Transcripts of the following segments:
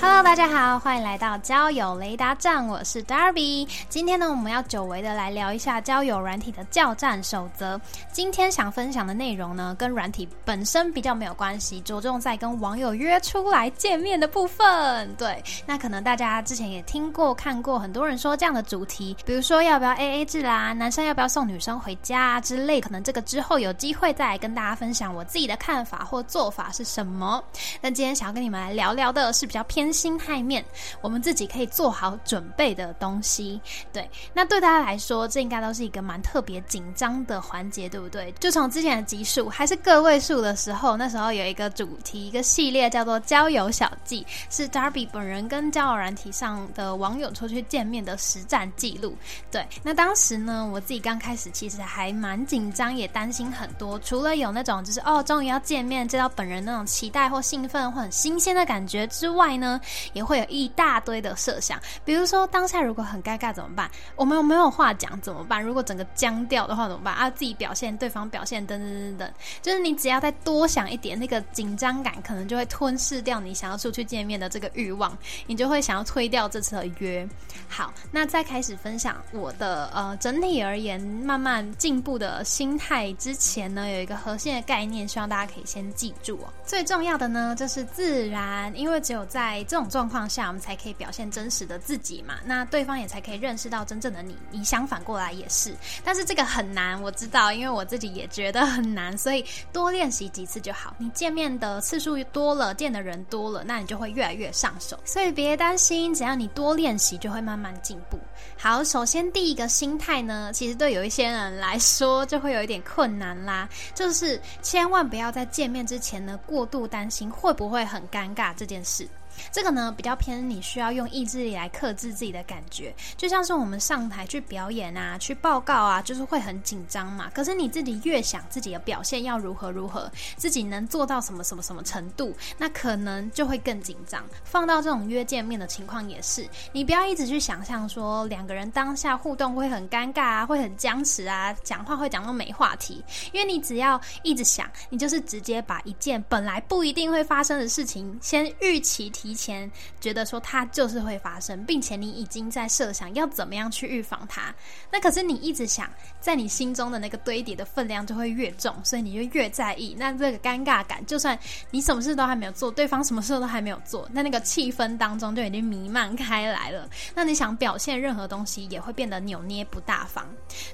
Hello，大家好，欢迎来到交友雷达站，我是 Darby。今天呢，我们要久违的来聊一下交友软体的教战守则。今天想分享的内容呢，跟软体本身比较没有关系，着重在跟网友约出来见面的部分。对，那可能大家之前也听过、看过，很多人说这样的主题，比如说要不要 AA 制啦，男生要不要送女生回家之类。可能这个之后有机会再来跟大家分享我自己的看法或做法是什么。那今天想要跟你们来聊聊的是比较偏。心态面，我们自己可以做好准备的东西。对，那对大家来说，这应该都是一个蛮特别紧张的环节，对不对？就从之前的集数还是个位数的时候，那时候有一个主题，一个系列叫做“交友小记”，是 Darby 本人跟交友软体上的网友出去见面的实战记录。对，那当时呢，我自己刚开始其实还蛮紧张，也担心很多。除了有那种就是哦，终于要见面，见到本人那种期待或兴奋或很新鲜的感觉之外呢？也会有一大堆的设想，比如说当下如果很尴尬怎么办？我们有没有话讲怎么办？如果整个僵掉的话怎么办？啊，自己表现，对方表现，等等等等，就是你只要再多想一点，那个紧张感可能就会吞噬掉你想要出去见面的这个欲望，你就会想要推掉这次的约。好，那在开始分享我的呃整体而言慢慢进步的心态之前呢，有一个核心的概念，希望大家可以先记住哦。最重要的呢就是自然，因为只有在这种。状况下，我们才可以表现真实的自己嘛？那对方也才可以认识到真正的你。你相反过来也是，但是这个很难，我知道，因为我自己也觉得很难，所以多练习几次就好。你见面的次数多了，见的人多了，那你就会越来越上手。所以别担心，只要你多练习，就会慢慢进步。好，首先第一个心态呢，其实对有一些人来说就会有一点困难啦，就是千万不要在见面之前呢过度担心会不会很尴尬这件事。这个呢比较偏，你需要用意志力来克制自己的感觉，就像是我们上台去表演啊、去报告啊，就是会很紧张嘛。可是你自己越想自己的表现要如何如何，自己能做到什么什么什么程度，那可能就会更紧张。放到这种约见面的情况也是，你不要一直去想象说两个人当下互动会很尴尬啊，会很僵持啊，讲话会讲到没话题。因为你只要一直想，你就是直接把一件本来不一定会发生的事情先预期提。提前觉得说它就是会发生，并且你已经在设想要怎么样去预防它。那可是你一直想，在你心中的那个堆叠的分量就会越重，所以你就越在意。那这个尴尬感，就算你什么事都还没有做，对方什么事都还没有做，那那个气氛当中就已经弥漫开来了。那你想表现任何东西，也会变得扭捏不大方。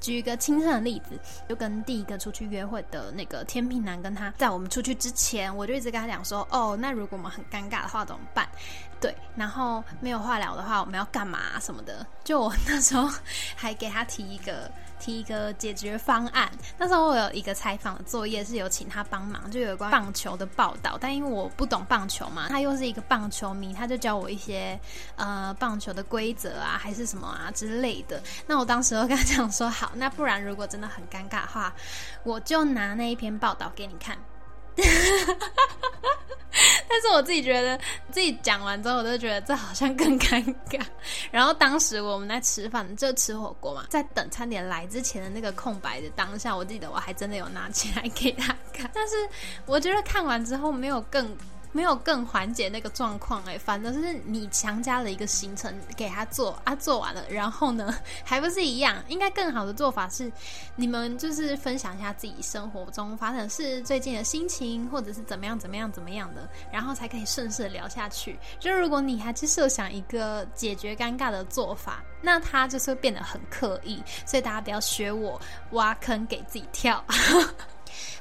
举一个亲身的例子，就跟第一个出去约会的那个天秤男，跟他在我们出去之前，我就一直跟他讲说：“哦，那如果我们很尴尬的话，怎么办？”对，然后没有话聊的话，我们要干嘛什么的？就我那时候 还给他提一个提一个解决方案。那时候我有一个采访的作业是有请他帮忙，就有关棒球的报道。但因为我不懂棒球嘛，他又是一个棒球迷，他就教我一些呃棒球的规则啊，还是什么啊之类的。那我当时就跟他讲说，好，那不然如果真的很尴尬的话，我就拿那一篇报道给你看。但是我自己觉得，自己讲完之后，我都觉得这好像更尴尬。然后当时我们在吃饭，就吃火锅嘛，在等餐点来之前的那个空白的当下，我记得我还真的有拿起来给他看。但是我觉得看完之后没有更。没有更缓解那个状况哎，反正是你强加了一个行程给他做啊，做完了，然后呢还不是一样？应该更好的做法是，你们就是分享一下自己生活中发生的事、最近的心情，或者是怎么样怎么样怎么样的，然后才可以顺势聊下去。就如果你还是设想一个解决尴尬的做法，那他就是会变得很刻意。所以大家不要学我挖坑给自己跳。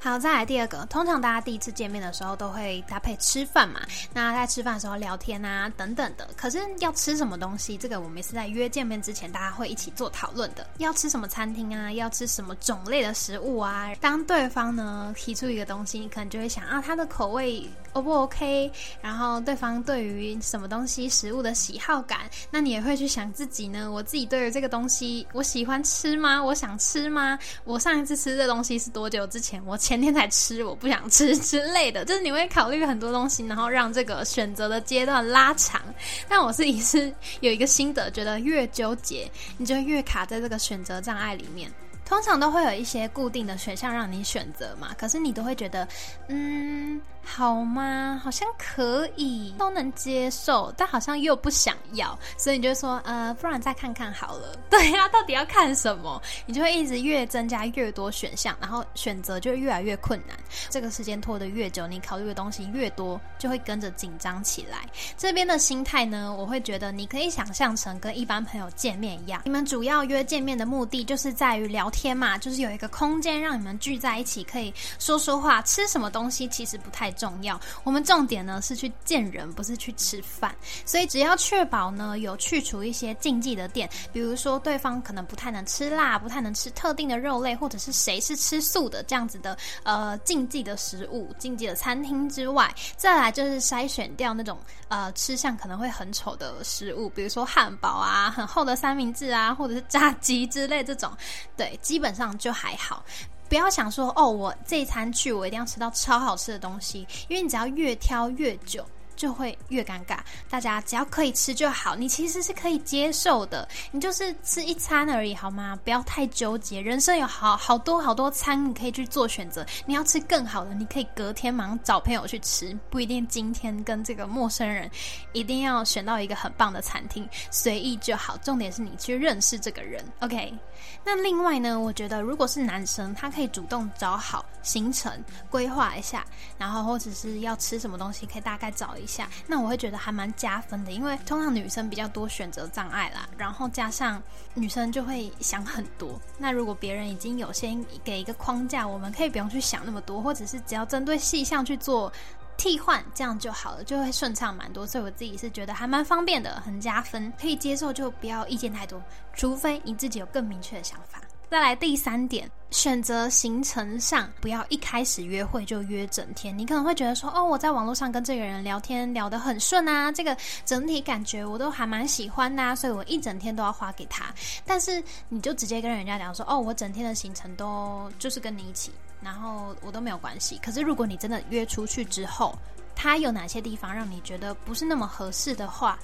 好，再来第二个。通常大家第一次见面的时候都会搭配吃饭嘛，那在吃饭的时候聊天啊等等的。可是要吃什么东西，这个我们是在约见面之前，大家会一起做讨论的。要吃什么餐厅啊？要吃什么种类的食物啊？当对方呢提出一个东西，你可能就会想啊，他的口味 O 不 OK，然后对方对于什么东西食物的喜好感，那你也会去想自己呢？我自己对于这个东西，我喜欢吃吗？我想吃吗？我上一次吃这东西是多久之前？我前天才吃，我不想吃之类的，就是你会考虑很多东西，然后让这个选择的阶段拉长。但我自己是有一个心得，觉得越纠结，你就越卡在这个选择障碍里面。通常都会有一些固定的选项让你选择嘛，可是你都会觉得，嗯。好吗？好像可以，都能接受，但好像又不想要，所以你就说，呃，不然再看看好了。对呀，到底要看什么？你就会一直越增加越多选项，然后选择就越来越困难。这个时间拖得越久，你考虑的东西越多，就会跟着紧张起来。这边的心态呢，我会觉得你可以想象成跟一般朋友见面一样，你们主要约见面的目的就是在于聊天嘛，就是有一个空间让你们聚在一起，可以说说话。吃什么东西其实不太。重要，我们重点呢是去见人，不是去吃饭。所以只要确保呢有去除一些禁忌的店，比如说对方可能不太能吃辣，不太能吃特定的肉类，或者是谁是吃素的这样子的呃禁忌的食物、禁忌的餐厅之外，再来就是筛选掉那种呃吃相可能会很丑的食物，比如说汉堡啊、很厚的三明治啊，或者是炸鸡之类这种，对，基本上就还好。不要想说哦，我这一餐去，我一定要吃到超好吃的东西，因为你只要越挑越久。就会越尴尬。大家只要可以吃就好，你其实是可以接受的。你就是吃一餐而已，好吗？不要太纠结。人生有好好多好多餐，你可以去做选择。你要吃更好的，你可以隔天忙找朋友去吃，不一定今天跟这个陌生人一定要选到一个很棒的餐厅，随意就好。重点是你去认识这个人。OK。那另外呢，我觉得如果是男生，他可以主动找好行程，规划一下，然后或者是要吃什么东西，可以大概找一。下，那我会觉得还蛮加分的，因为通常女生比较多选择障碍啦，然后加上女生就会想很多。那如果别人已经有先给一个框架，我们可以不用去想那么多，或者是只要针对细项去做替换，这样就好了，就会顺畅蛮多。所以我自己是觉得还蛮方便的，很加分，可以接受就不要意见太多，除非你自己有更明确的想法。再来第三点，选择行程上不要一开始约会就约整天。你可能会觉得说，哦，我在网络上跟这个人聊天聊得很顺啊，这个整体感觉我都还蛮喜欢的，所以我一整天都要花给他。但是你就直接跟人家讲说，哦，我整天的行程都就是跟你一起，然后我都没有关系。可是如果你真的约出去之后，他有哪些地方让你觉得不是那么合适的话，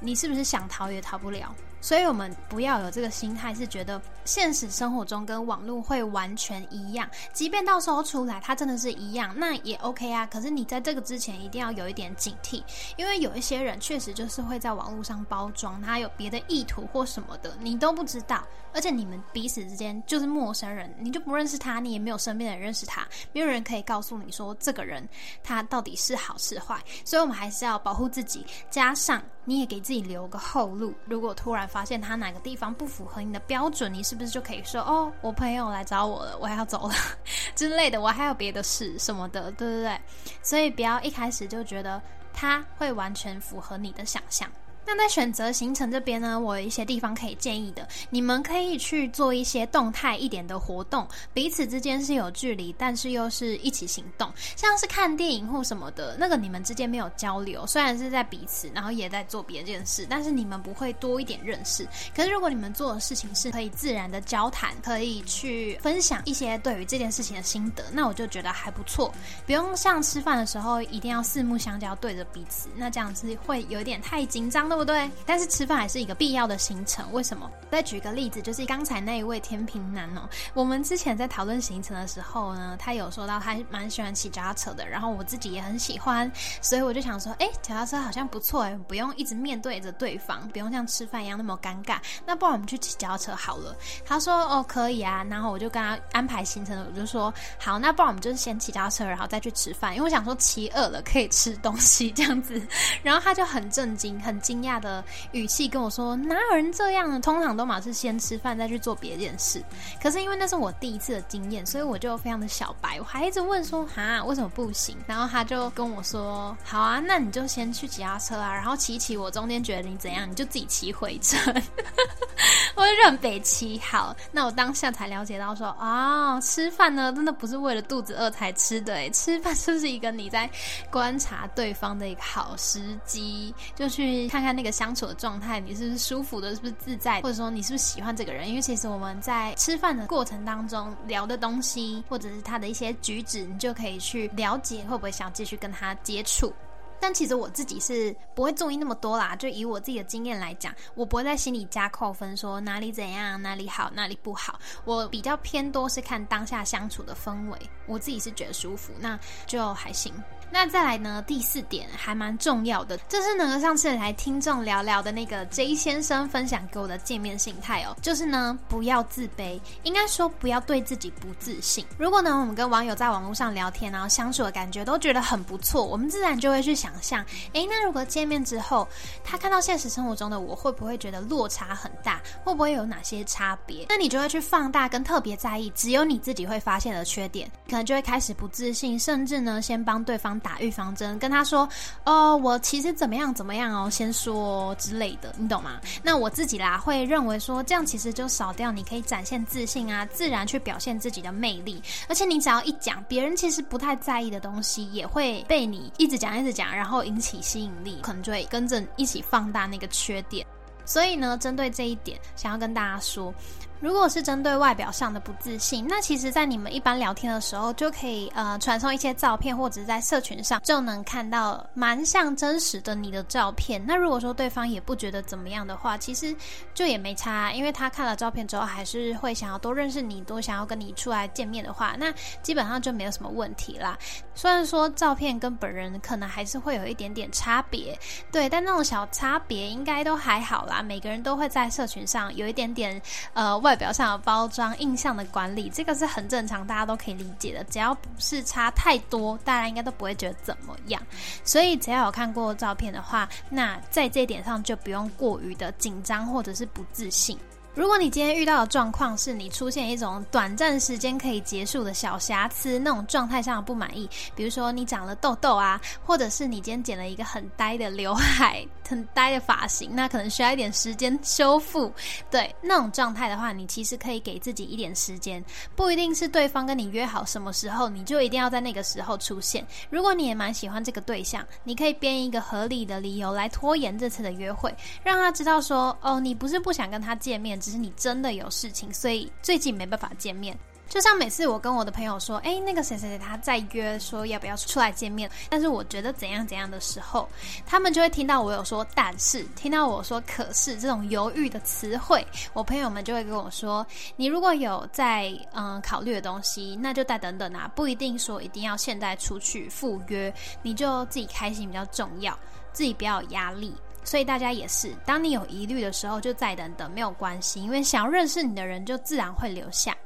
你是不是想逃也逃不了？所以，我们不要有这个心态，是觉得现实生活中跟网络会完全一样。即便到时候出来，它真的是一样，那也 OK 啊。可是，你在这个之前一定要有一点警惕，因为有一些人确实就是会在网络上包装，他有别的意图或什么的，你都不知道。而且，你们彼此之间就是陌生人，你就不认识他，你也没有身边的人认识他，没有人可以告诉你说这个人他到底是好是坏。所以，我们还是要保护自己，加上你也给自己留个后路，如果突然。发现他哪个地方不符合你的标准，你是不是就可以说哦，我朋友来找我了，我还要走了 之类的，我还有别的事什么的，对不对？所以不要一开始就觉得他会完全符合你的想象。那在选择行程这边呢，我有一些地方可以建议的，你们可以去做一些动态一点的活动，彼此之间是有距离，但是又是一起行动，像是看电影或什么的，那个你们之间没有交流，虽然是在彼此，然后也在做别的件事，但是你们不会多一点认识。可是如果你们做的事情是可以自然的交谈，可以去分享一些对于这件事情的心得，那我就觉得还不错，不用像吃饭的时候一定要四目相交对着彼此，那这样子会有点太紧张对不对？但是吃饭还是一个必要的行程。为什么？再举个例子，就是刚才那一位天平男哦。我们之前在讨论行程的时候呢，他有说到他蛮喜欢骑脚踏车的，然后我自己也很喜欢，所以我就想说，哎，脚踏车好像不错哎，不用一直面对着对方，不用像吃饭一样那么尴尬。那不然我们去骑脚踏车好了。他说哦可以啊，然后我就跟他安排行程，我就说好，那不然我们就是先骑脚踏车，然后再去吃饭，因为我想说骑饿了可以吃东西这样子。然后他就很震惊，很惊讶。讶的语气跟我说：“哪有人这样？通常都嘛是先吃饭再去做别件事。”可是因为那是我第一次的经验，所以我就非常的小白，我还一直问说：“哈，为什么不行？”然后他就跟我说：“好啊，那你就先去骑他车啊，然后骑骑，我中间觉得你怎样，你就自己骑回程。我就认北骑好。那我当下才了解到说：“啊，吃饭呢，真的不是为了肚子饿才吃的，诶，吃饭就是一个你在观察对方的一个好时机，就去看看那个相处的状态，你是不是舒服的，是不是自在，或者说你是不是喜欢这个人？因为其实我们在吃饭的过程当中聊的东西，或者是他的一些举止，你就可以去了解会不会想继续跟他接触。但其实我自己是不会注意那么多啦，就以我自己的经验来讲，我不会在心里加扣分，说哪里怎样，哪里好，哪里不好。我比较偏多是看当下相处的氛围，我自己是觉得舒服，那就还行。那再来呢？第四点还蛮重要的，这是呢上次来听众聊聊的那个 J 先生分享给我的见面心态哦，就是呢不要自卑，应该说不要对自己不自信。如果呢我们跟网友在网络上聊天，然后相处的感觉都觉得很不错，我们自然就会去想象，诶，那如果见面之后，他看到现实生活中的我，会不会觉得落差很大？会不会有哪些差别？那你就会去放大跟特别在意只有你自己会发现的缺点，可能就会开始不自信，甚至呢先帮对方。打预防针，跟他说：“哦，我其实怎么样怎么样哦，先说之类的，你懂吗？”那我自己啦，会认为说这样其实就少掉你可以展现自信啊，自然去表现自己的魅力。而且你只要一讲，别人其实不太在意的东西，也会被你一直讲一直讲，然后引起吸引力，可能就会跟着一起放大那个缺点。所以呢，针对这一点，想要跟大家说。如果是针对外表上的不自信，那其实，在你们一般聊天的时候，就可以呃传送一些照片，或者在社群上就能看到蛮像真实的你的照片。那如果说对方也不觉得怎么样的话，其实就也没差，因为他看了照片之后，还是会想要多认识你，多想要跟你出来见面的话，那基本上就没有什么问题啦。虽然说照片跟本人可能还是会有一点点差别，对，但那种小差别应该都还好啦。每个人都会在社群上有一点点呃。外表上的包装、印象的管理，这个是很正常，大家都可以理解的。只要不是差太多，大家应该都不会觉得怎么样。所以，只要有看过照片的话，那在这一点上就不用过于的紧张或者是不自信。如果你今天遇到的状况是你出现一种短暂时间可以结束的小瑕疵，那种状态上的不满意，比如说你长了痘痘啊，或者是你今天剪了一个很呆的刘海、很呆的发型，那可能需要一点时间修复。对那种状态的话，你其实可以给自己一点时间，不一定是对方跟你约好什么时候，你就一定要在那个时候出现。如果你也蛮喜欢这个对象，你可以编一个合理的理由来拖延这次的约会，让他知道说，哦，你不是不想跟他见面。只是你真的有事情，所以最近没办法见面。就像每次我跟我的朋友说，哎，那个谁谁谁他在约，说要不要出来见面，但是我觉得怎样怎样的时候，他们就会听到我有说但是，听到我说可是这种犹豫的词汇，我朋友们就会跟我说，你如果有在嗯考虑的东西，那就再等等啊，不一定说一定要现在出去赴约，你就自己开心比较重要，自己不要有压力。所以大家也是，当你有疑虑的时候，就再等等，没有关系，因为想要认识你的人就自然会留下。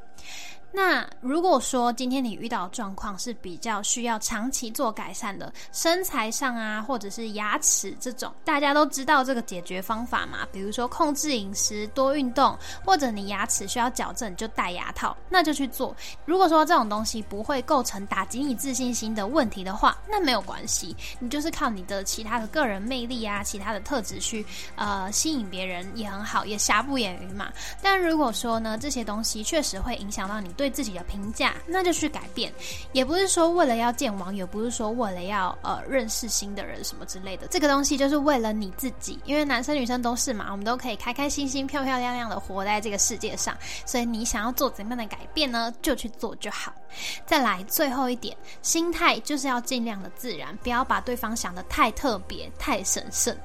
那如果说今天你遇到状况是比较需要长期做改善的，身材上啊，或者是牙齿这种，大家都知道这个解决方法嘛？比如说控制饮食、多运动，或者你牙齿需要矫正就戴牙套，那就去做。如果说这种东西不会构成打击你自信心的问题的话，那没有关系，你就是靠你的其他的个人魅力啊，其他的特质去呃吸引别人也很好，也瑕不掩瑜嘛。但如果说呢，这些东西确实会影响到你。对自己的评价，那就去改变，也不是说为了要见网友，不是说为了要呃认识新的人什么之类的。这个东西就是为了你自己，因为男生女生都是嘛，我们都可以开开心心、漂漂亮亮的活在这个世界上。所以你想要做怎样的改变呢？就去做就好。再来最后一点，心态就是要尽量的自然，不要把对方想的太特别、太神圣。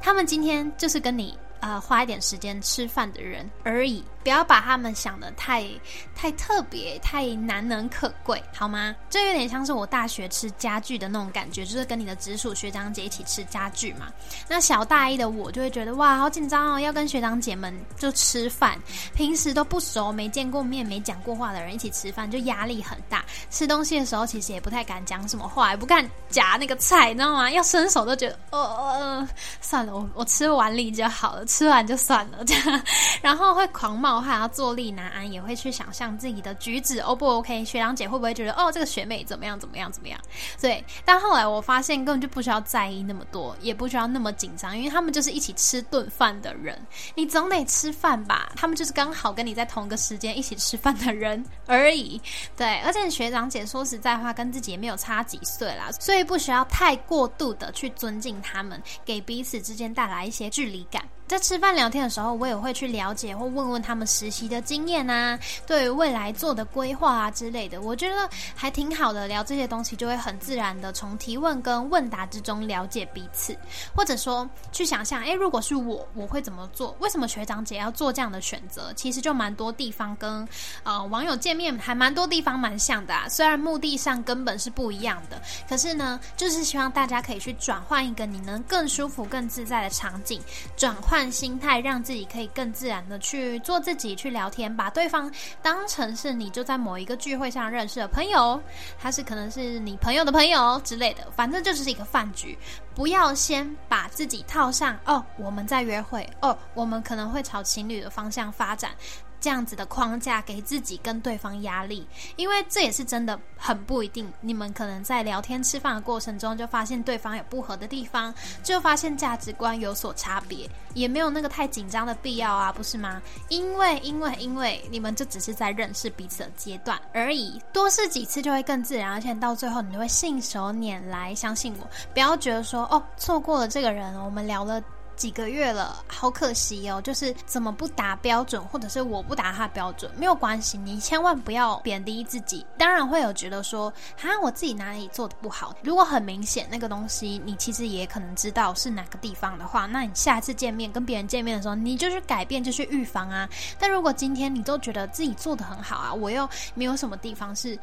他们今天就是跟你。呃，花一点时间吃饭的人而已，不要把他们想的太太特别、太难能可贵，好吗？这有点像是我大学吃家具的那种感觉，就是跟你的直属学长姐一起吃家具嘛。那小大一的我就会觉得哇，好紧张哦，要跟学长姐们就吃饭，平时都不熟、没见过面、没讲过话的人一起吃饭，就压力很大。吃东西的时候其实也不太敢讲什么话，也不敢夹那个菜，你知道吗？要伸手都觉得哦哦，算了，我我吃碗里就好了，吃完就算了这样。然后会狂冒汗，要坐立难安，也会去想象自己的举止 O 不 OK，学长姐会不会觉得哦这个学妹怎么样怎么样怎么样？对，但后来我发现根本就不需要在意那么多，也不需要那么紧张，因为他们就是一起吃顿饭的人，你总得吃饭吧？他们就是刚好跟你在同一个时间一起吃饭的人而已。对，而且学长姐说实在话，跟自己也没有差几岁啦，所以不需要太过度的去尊敬他们，给彼此之间带来一些距离感。在吃饭聊天的时候，我也会去了解或问问他们实习的经验啊，对于未来做的规划啊之类的，我觉得还挺好的。聊这些东西就会很自然的从提问跟问答之中了解彼此，或者说去想象，诶，如果是我，我会怎么做？为什么学长姐要做这样的选择？其实就蛮多地方跟呃网友见面还蛮多地方蛮像的啊，虽然目的上根本是不一样的，可是呢，就是希望大家可以去转换一个你能更舒服、更自在的场景，转换。换心态，让自己可以更自然的去做自己，去聊天，把对方当成是你就在某一个聚会上认识的朋友，他是可能是你朋友的朋友之类的，反正就是一个饭局，不要先把自己套上哦，我们在约会哦，我们可能会朝情侣的方向发展。这样子的框架给自己跟对方压力，因为这也是真的很不一定。你们可能在聊天吃饭的过程中，就发现对方有不合的地方，就发现价值观有所差别，也没有那个太紧张的必要啊，不是吗？因为因为因为你们就只是在认识彼此的阶段而已，多试几次就会更自然，而且到最后你就会信手拈来。相信我，不要觉得说哦，错过了这个人，我们聊了。几个月了，好可惜哦！就是怎么不达标准，或者是我不达他标准，没有关系，你千万不要贬低自己。当然会有觉得说，哈，我自己哪里做的不好。如果很明显那个东西，你其实也可能知道是哪个地方的话，那你下次见面跟别人见面的时候，你就去改变，就去预防啊。但如果今天你都觉得自己做的很好啊，我又没有什么地方是。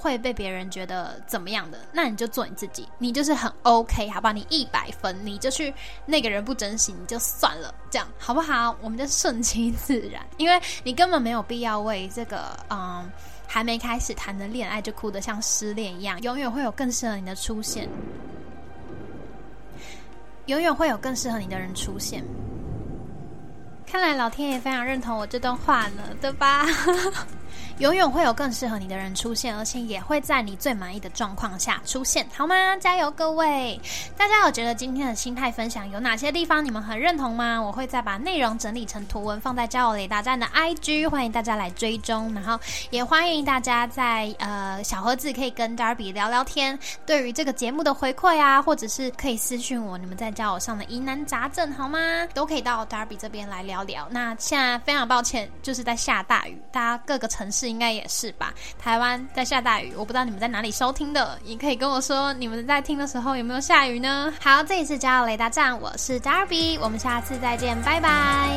会被别人觉得怎么样的？那你就做你自己，你就是很 OK，好吧？你一百分，你就去那个人不珍惜你就算了，这样好不好？我们就顺其自然，因为你根本没有必要为这个嗯还没开始谈的恋爱就哭得像失恋一样。永远会有更适合你的出现，永远会有更适合你的人出现。看来老天爷非常认同我这段话呢，对吧？永远会有更适合你的人出现，而且也会在你最满意的状况下出现，好吗？加油，各位！大家有觉得今天的心态分享有哪些地方你们很认同吗？我会再把内容整理成图文放在交友雷达站的 IG，欢迎大家来追踪。然后也欢迎大家在呃小盒子可以跟 Darby 聊聊天，对于这个节目的回馈啊，或者是可以私讯我你们在交友上的疑难杂症，好吗？都可以到 Darby 这边来聊聊。那现在非常抱歉，就是在下大雨，大家各个城市。应该也是吧。台湾在下大雨，我不知道你们在哪里收听的，也可以跟我说你们在听的时候有没有下雨呢？好，这里是加油雷达站，我是 Darby，我们下次再见，拜拜。